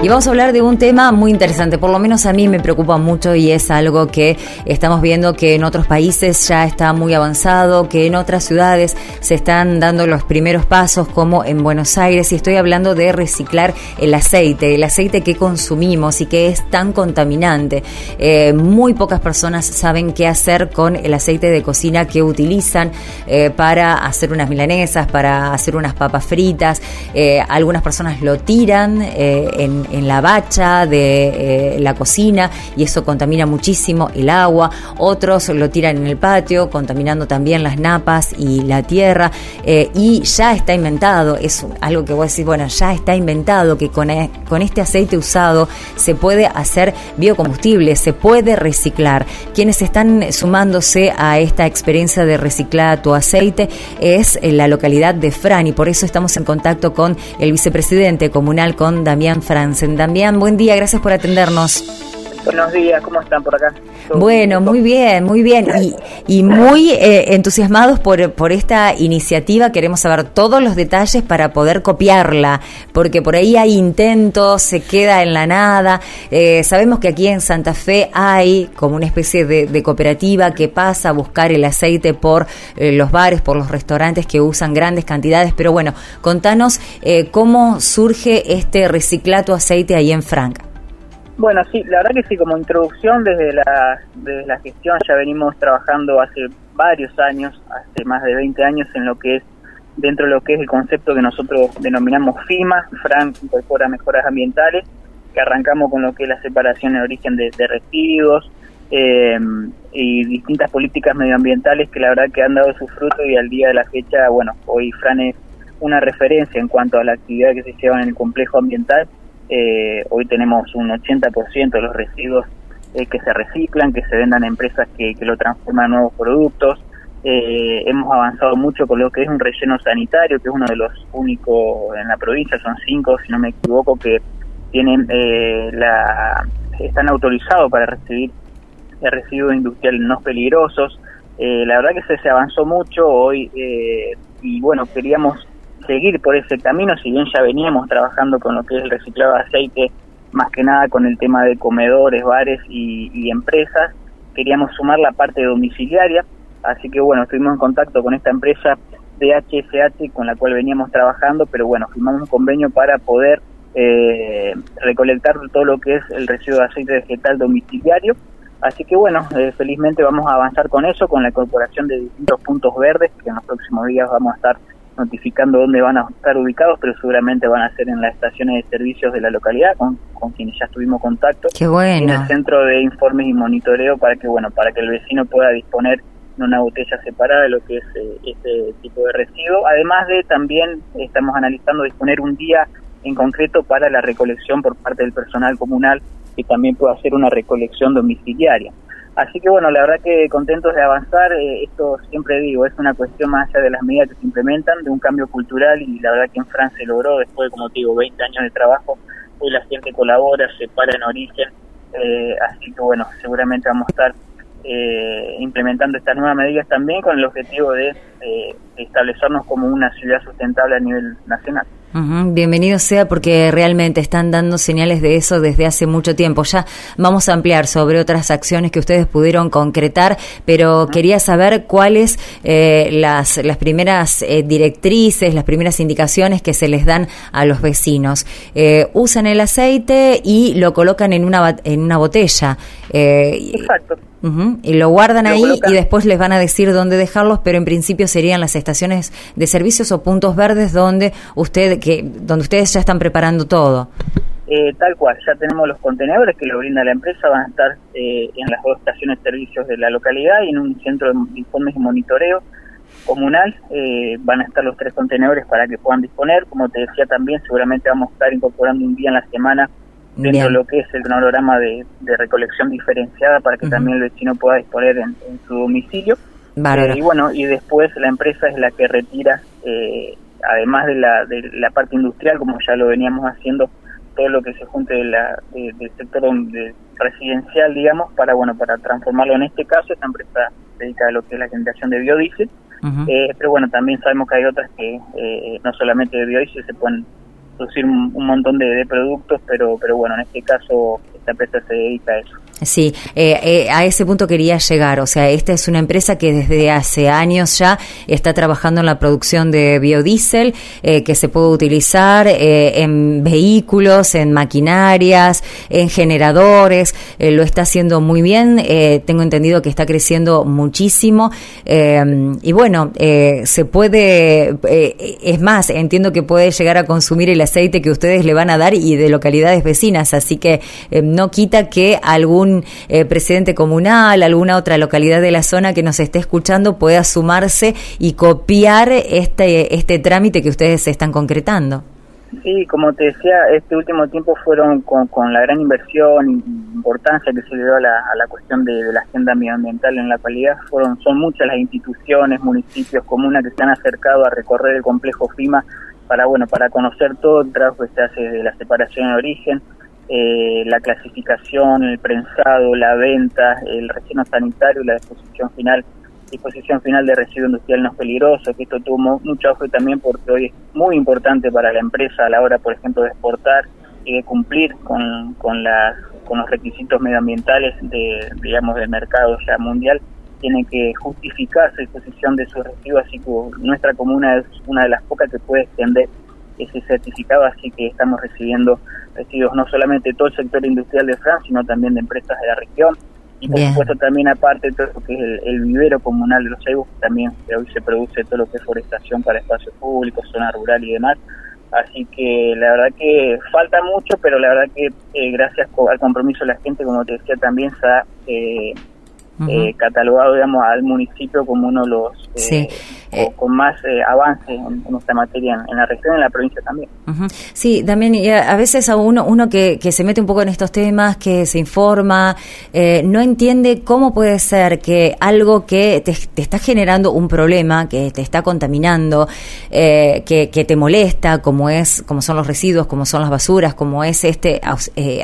Y vamos a hablar de un tema muy interesante, por lo menos a mí me preocupa mucho y es algo que estamos viendo que en otros países ya está muy avanzado, que en otras ciudades se están dando los primeros pasos como en Buenos Aires y estoy hablando de reciclar el aceite, el aceite que consumimos y que es tan contaminante. Eh, muy pocas personas saben qué hacer con el aceite de cocina que utilizan eh, para hacer unas milanesas, para hacer unas papas fritas. Eh, algunas personas lo tiran en en la bacha de eh, la cocina y eso contamina muchísimo el agua. Otros lo tiran en el patio, contaminando también las napas y la tierra. Eh, y ya está inventado, es algo que voy a decir, bueno, ya está inventado que con, e, con este aceite usado se puede hacer biocombustible, se puede reciclar. Quienes están sumándose a esta experiencia de reciclar tu aceite es la localidad de Fran y por eso estamos en contacto con el vicepresidente comunal, con Damián Franz. Damián, buen día, gracias por atendernos. Buenos días, ¿cómo están por acá? Bueno, muy bien, muy bien. Y, muy eh, entusiasmados por, por esta iniciativa. Queremos saber todos los detalles para poder copiarla, porque por ahí hay intentos, se queda en la nada. Eh, sabemos que aquí en Santa Fe hay como una especie de, cooperativa que pasa a buscar el aceite por eh, los bares, por los restaurantes que usan grandes cantidades. Pero bueno, contanos cómo surge este reciclato aceite ahí en Franca. Bueno, sí, la verdad que sí, como introducción desde la, desde la gestión ya venimos trabajando hace varios años, hace más de 20 años en lo que es, dentro de lo que es el concepto que nosotros denominamos FIMA, FRAN Incorpora Mejoras Ambientales, que arrancamos con lo que es la separación en origen de, residuos eh, y distintas políticas medioambientales que la verdad que han dado su fruto y al día de la fecha, bueno, hoy FRAN es una referencia en cuanto a la actividad que se lleva en el complejo ambiental eh, hoy tenemos un 80% de los residuos eh, que se reciclan, que se vendan a empresas que, lo transforman en nuevos productos. Eh, hemos avanzado mucho con lo que es un relleno sanitario, que es uno de los únicos en la provincia, son cinco, si no me equivoco, que tienen la están autorizados para recibir residuos industriales no peligrosos. la verdad que se, se avanzó mucho hoy y bueno, queríamos seguir por ese camino, si bien ya veníamos trabajando con lo que es el reciclado de aceite, más que nada con el tema de comedores, bares y, empresas, queríamos sumar la parte domiciliaria, así que bueno, estuvimos en contacto con esta empresa de HSH con la cual veníamos trabajando, pero bueno, firmamos un convenio para poder eh, recolectar todo lo que es el residuo de aceite vegetal domiciliario. Así que bueno, eh, felizmente vamos a avanzar con eso, con la incorporación de distintos puntos verdes, que en los próximos días vamos a estar notificando dónde van a estar ubicados, pero seguramente van a ser en las estaciones de servicios de la localidad, con, con quienes ya tuvimos contacto. Qué bueno. En el centro de informes y monitoreo para que, bueno, para que el vecino pueda disponer de una botella separada de lo que es eh, este tipo de residuo. Además de también estamos analizando disponer un día en concreto para la recolección por parte del personal comunal que también pueda hacer una recolección domiciliaria. Así que bueno, la verdad que contentos de avanzar, eh, esto siempre digo, es una cuestión más allá de las medidas que se implementan, de un cambio cultural y la verdad que en Francia logró después de, como digo, 20 años de trabajo, hoy la gente colabora, se para en origen, eh, así que bueno, seguramente vamos a estar eh, implementando estas nuevas medidas también con el objetivo de establecernos como una ciudad sustentable a nivel nacional. Bienvenido sea porque realmente están dando señales de eso desde hace mucho tiempo. Ya vamos a ampliar sobre otras acciones que ustedes pudieron concretar, pero quería saber cuáles eh, las, las primeras eh, directrices, las primeras indicaciones que se les dan a los vecinos. Eh, usan el aceite y lo colocan en una, en una botella. Exacto. Y lo guardan ahí y después les van a decir dónde dejarlos, pero en principio serían las estaciones de servicios o puntos verdes donde usted que donde ustedes ya están preparando todo. Eh, tal cual, ya tenemos los contenedores que lo brinda la empresa, van a estar eh, en las dos estaciones de servicios de la localidad y en un centro de informes y monitoreo comunal. Eh, van a estar los tres contenedores para que puedan disponer. Como te decía también, seguramente vamos a estar incorporando un día en la semana dentro de lo que es el cronograma de, recolección diferenciada para que también el vecino pueda disponer en, su domicilio. Eh, y bueno, y después la empresa es la que retira, eh, además de la, de la parte industrial, como ya lo veníamos haciendo, todo lo que se junte de la, del sector residencial, digamos, para bueno para transformarlo. En este caso, esta empresa dedica a lo que es la generación de biodiesel, eh, pero bueno, también sabemos que hay otras que no solamente de biodiesel se pueden producir un, montón de, productos, pero, pero bueno, en este caso esta empresa se dedica a eso. Sí, eh, eh, a ese punto quería llegar. O sea, esta es una empresa que desde hace años ya está trabajando en la producción de biodiesel eh, que se puede utilizar en vehículos, en maquinarias, en generadores. lo está haciendo muy bien. tengo entendido que está creciendo muchísimo. y bueno, se puede, es más, entiendo que puede llegar a consumir el aceite que ustedes le van a dar y de localidades vecinas. Así que no quita que algún eh, presidente comunal, alguna otra localidad de la zona que nos esté escuchando pueda sumarse y copiar este, este trámite que ustedes están concretando. Sí, como te decía, este último tiempo fueron con, la gran inversión y importancia que se le dio a la, a la cuestión de, la agenda medioambiental en la actualidad, fueron, son muchas las instituciones, municipios, comunas que se han acercado a recorrer el complejo FIMA para, bueno, para conocer todo el trabajo que se hace de la separación de origen, eh, la clasificación, el prensado, la venta, el relleno sanitario, la disposición final, disposición final de residuo industrial no peligroso, que esto tuvo mucho auge también porque hoy es muy importante para la empresa a la hora, por ejemplo, de exportar y de cumplir con, con los requisitos medioambientales de, digamos, del mercado ya mundial, tiene que justificar su disposición de sus residuos, así que nuestra comuna es una de las pocas que puede extender ese certificado, así que estamos recibiendo residuos no solamente de todo el sector industrial de Francia, sino también de empresas de la región. Y por supuesto también aparte todo lo que es el, vivero comunal de los Ceibos, también que hoy se produce todo lo que es forestación para espacios públicos, zona rural y demás. Así que la verdad que falta mucho, pero la verdad que eh, gracias al compromiso de la gente, como te decía, también se ha eh, eh, catalogado digamos al municipio como uno de los eh, eh, con más avance en, esta materia en, la región y en la provincia también. Sí, también a, veces a uno, uno que, que, se mete un poco en estos temas, que se informa, no entiende cómo puede ser que algo que te, está generando un problema, que te está contaminando, que, que, te molesta, como es, como son los residuos, como son las basuras, como es este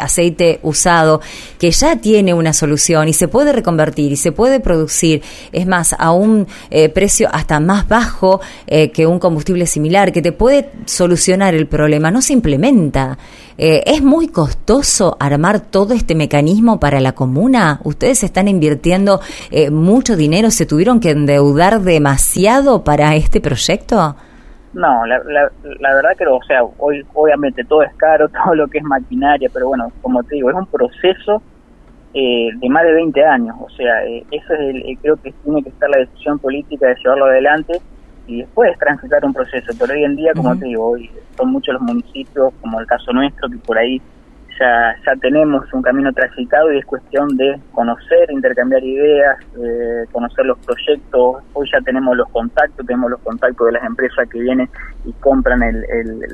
aceite usado, que ya tiene una solución y se puede reconvertir y se puede producir, es más, a un eh, precio hasta más bajo eh, que un combustible similar, que te puede solucionar el problema, no se implementa. Eh, ¿Es muy costoso armar todo este mecanismo para la comuna? ¿Ustedes están invirtiendo mucho dinero? ¿Se tuvieron que endeudar demasiado para este proyecto? No, la, la, verdad que, o sea, hoy obviamente todo es caro, todo lo que es maquinaria, pero bueno, como te digo, es un proceso eh, de más de 20 años. O sea, eh, eso es el, eh, creo que tiene que estar la decisión política de llevarlo adelante y después transitar un proceso. Pero hoy en día, como te digo, hoy son muchos los municipios, como el caso nuestro, que por ahí ya, ya tenemos un camino transitado y es cuestión de conocer, intercambiar ideas, eh, conocer los proyectos. Hoy ya tenemos los contactos, tenemos los contactos de las empresas que vienen y compran el,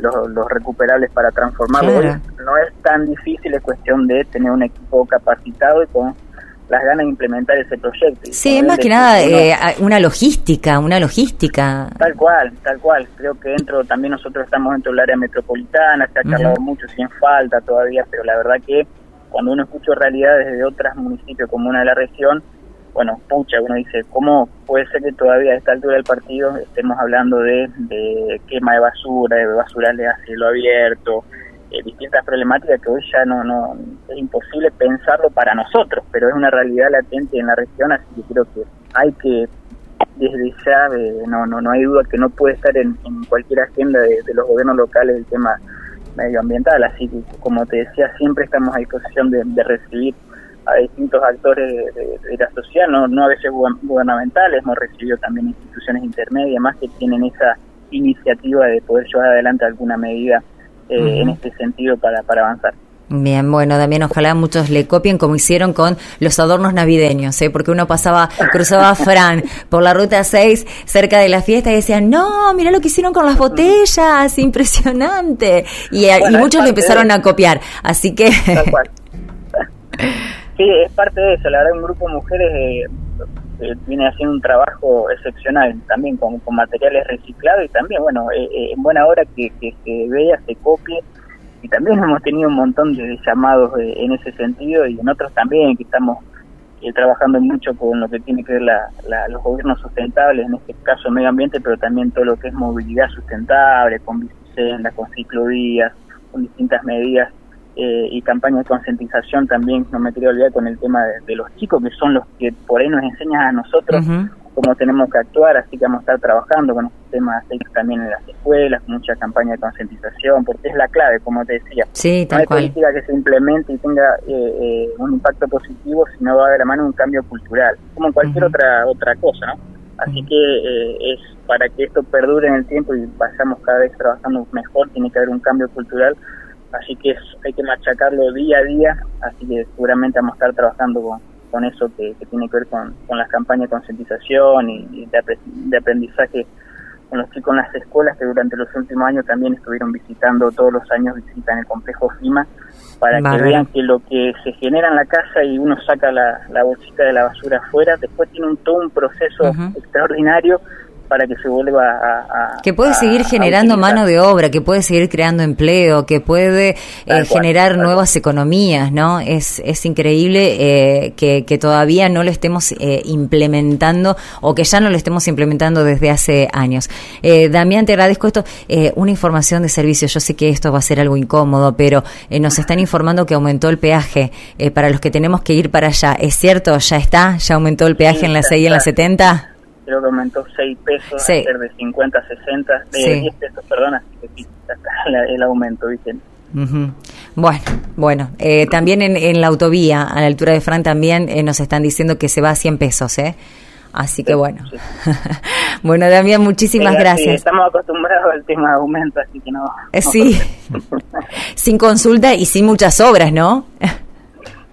los, recuperables para transformarlos. No es tan difícil, es cuestión de tener un equipo capacitado y con las ganas de implementar ese proyecto. Sí, es más que nada eh, una logística, una logística. Tal cual, tal cual. Creo que dentro, también nosotros estamos dentro del área metropolitana, se ha charlado mucho, sin falta todavía, pero la verdad que cuando uno escucha realidades de otros municipios como una de la región, bueno, pucha, uno dice, ¿cómo puede ser que todavía a esta altura del partido estemos hablando de, de quema de basura, de basurales a cielo abierto, eh, distintas problemáticas que hoy ya no, no es imposible pensarlo para nosotros, pero es una realidad latente en la región, así que creo que hay que desde ya, eh, no, no, no hay duda que no puede estar en, cualquier agenda de, los gobiernos locales el tema medioambiental, así que como te decía, siempre estamos a disposición de, recibir a distintos actores de, la sociedad, no, no a veces gubernamentales, hemos recibido también instituciones intermedias más que tienen esa iniciativa de poder llevar adelante alguna medida eh, en este sentido para, para avanzar. Bien, bueno, también ojalá muchos le copien como hicieron con los adornos navideños, ¿eh? porque uno pasaba, cruzaba a Fran por la ruta 6 cerca de la fiesta y decían, no, mira lo que hicieron con las botellas, impresionante. Y, eh, muchos le empezaron a copiar, así que... Sí, es parte de eso, la verdad un grupo de mujeres eh, viene haciendo un trabajo excepcional también con, con materiales reciclados y también, bueno, en buena hora que, que se vea, se copie. Y también hemos tenido un montón de llamados eh, en ese sentido y en otros también que estamos eh, trabajando mucho con lo que tiene que ver la, los gobiernos sustentables, en este caso medio ambiente, pero también todo lo que es movilidad sustentable, con sendas, con ciclovías, con distintas medidas eh, y campañas de concientización también, no me quería olvidar con el tema de, los chicos, que son los que por ahí nos enseñan a nosotros cómo tenemos que actuar, así que vamos a estar trabajando con estos temas también en las escuelas, mucha campaña de concientización, porque es la clave, como te decía. Sí, no hay política que se implemente y tenga eh, eh, un impacto positivo si no va de la mano un cambio cultural, como en cualquier otra otra cosa, ¿no? Así que eh, es para que esto perdure en el tiempo y vayamos cada vez trabajando mejor, tiene que haber un cambio cultural, así que hay que machacarlo día a día, así que seguramente vamos a estar trabajando con, con eso que, tiene que ver con, las campañas de concientización y, de, aprendizaje con los chicos en las escuelas que durante los últimos años también estuvieron visitando, todos los años visitan el complejo FIMA para que vean que lo que se genera en la casa y uno saca la, bolsita de la basura afuera, después tiene un, todo un proceso extraordinario para que se vuelva a... que puede seguir generando mano de obra, que puede seguir creando empleo, que puede eh, generar nuevas economías, ¿no? Es, es increíble eh, que, que, todavía no lo estemos eh, implementando o que ya no lo estemos implementando desde hace años. Damián, te agradezco esto. una información de servicio, yo sé que esto va a ser algo incómodo, pero nos están informando que aumentó el peaje para los que tenemos que ir para allá. ¿Es cierto? ¿Ya está? ¿Ya aumentó el peaje en la 6 y en la 70? Creo que aumentó 6 pesos, sí. ser de 50 a 60, de 10 pesos, perdón, así que sí, el, aumento, ¿viste? Bueno, bueno, eh, también en, la autovía, a la altura de Fran, también eh, nos están diciendo que se va a 100 pesos, ¿eh? Así que bueno. bueno, Damián, muchísimas gracias. estamos acostumbrados al tema de aumento, así que no. Eh, sí, sin consulta y sin muchas obras, ¿no?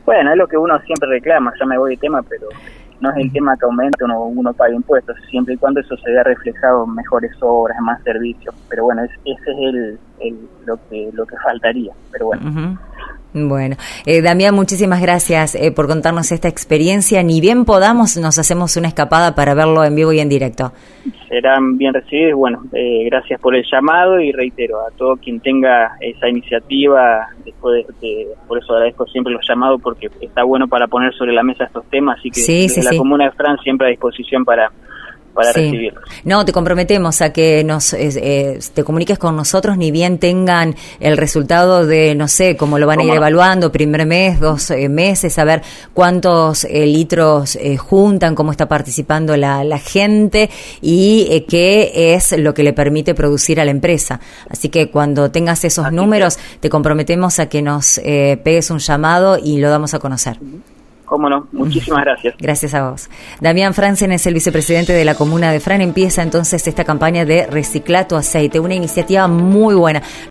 bueno, es lo que uno siempre reclama, ya me voy de tema, pero no es el tema que aumente uno, uno pague impuestos, siempre y cuando eso se vea reflejado en mejores obras, más servicios. Pero bueno, ese es el, lo que lo que faltaría. Pero bueno. Bueno, eh, Damián, muchísimas gracias eh, por contarnos esta experiencia. Ni bien podamos, nos hacemos una escapada para verlo en vivo y en directo. Serán bien recibidos. Bueno, eh, gracias por el llamado y reitero a todo quien tenga esa iniciativa. Después de, por eso agradezco siempre los llamados porque está bueno para poner sobre la mesa estos temas. Así que desde la Comuna de Fran siempre a disposición para para No, te comprometemos a que nos eh, te comuniques con nosotros, ni bien tengan el resultado de, no sé, cómo lo van a ir evaluando, primer mes, dos eh, meses, a ver cuántos eh, litros juntan, cómo está participando la, gente y qué es lo que le permite producir a la empresa. Así que cuando tengas esos números, te comprometemos a que nos pegues un llamado y lo damos a conocer. Cómo no, muchísimas gracias. Gracias a vos. Damián Franzen es el vicepresidente de la comuna de Fran. Empieza entonces esta campaña de reciclato aceite, una iniciativa muy buena.